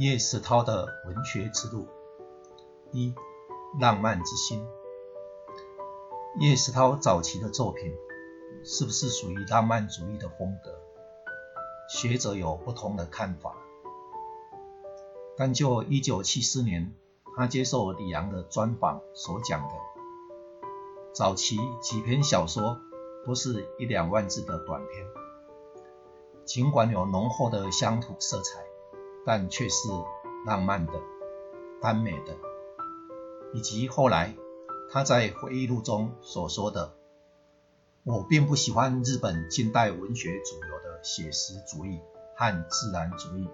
叶石涛的文学之路，一浪漫之心。叶石涛早期的作品是不是属于浪漫主义的风格？学者有不同的看法。但就1974年他接受李阳的专访所讲的，早期几篇小说都是一两万字的短篇，尽管有浓厚的乡土色彩。但却是浪漫的、耽美的，以及后来他在回忆录中所说的：“我并不喜欢日本近代文学主流的写实主义和自然主义，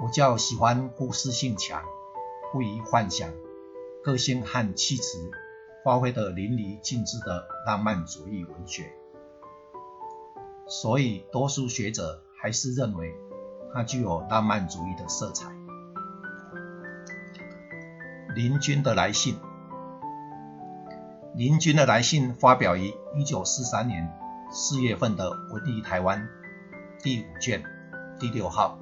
我较喜欢故事性强、不宜幻想、个性和气质发挥得淋漓尽致的浪漫主义文学。”所以，多数学者还是认为。它具有浪漫主义的色彩。林君的来信，林君的来信发表于一九四三年四月份的《文艺台湾》第五卷第六号。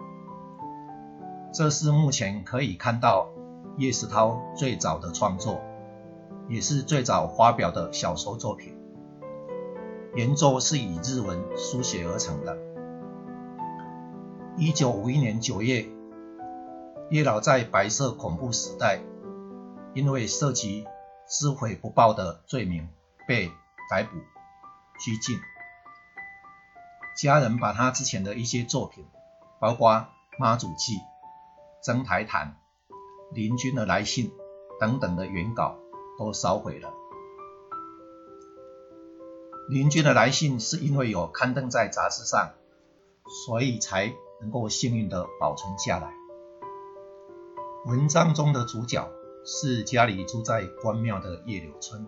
这是目前可以看到叶石涛最早的创作，也是最早发表的小说作品。原作是以日文书写而成的。一九五一年九月，叶老在白色恐怖时代，因为涉及知悔不报的罪名被逮捕拘禁。家人把他之前的一些作品，包括《妈祖记》《征台谈》《邻军的来信》等等的原稿都烧毁了。邻军的来信是因为有刊登在杂志上，所以才。能够幸运地保存下来。文章中的主角是家里住在关庙的叶柳村。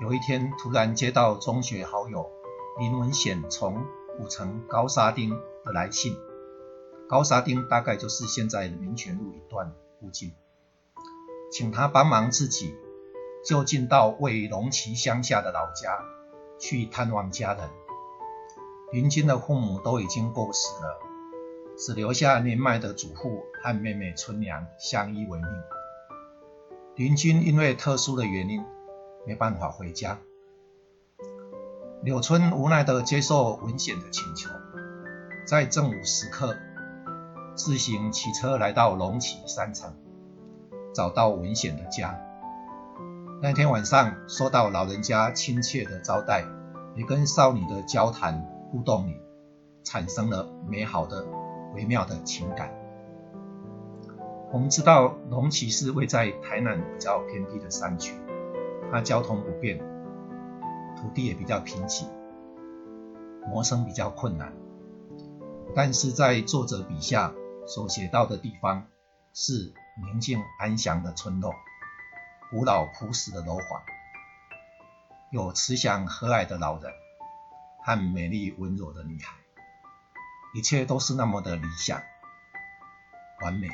有一天，突然接到中学好友林文显从古城高沙町的来信。高沙町大概就是现在民权路一段附近，请他帮忙自己就近到位于龙崎乡下的老家去探望家人。林军的父母都已经过世了。只留下年迈的祖父和妹妹春娘相依为命。林君因为特殊的原因没办法回家，柳春无奈地接受文显的请求，在正午时刻自行骑车来到龙起山城，找到文显的家。那天晚上受到老人家亲切的招待，也跟少女的交谈互动里产生了美好的。微妙的情感。我们知道龙崎是位在台南比较偏僻的山区，它交通不便，土地也比较贫瘠，谋生比较困难。但是在作者笔下所写到的地方，是宁静安详的村落，古老朴实的楼房，有慈祥和蔼的老人和美丽温柔的女孩。一切都是那么的理想、完美。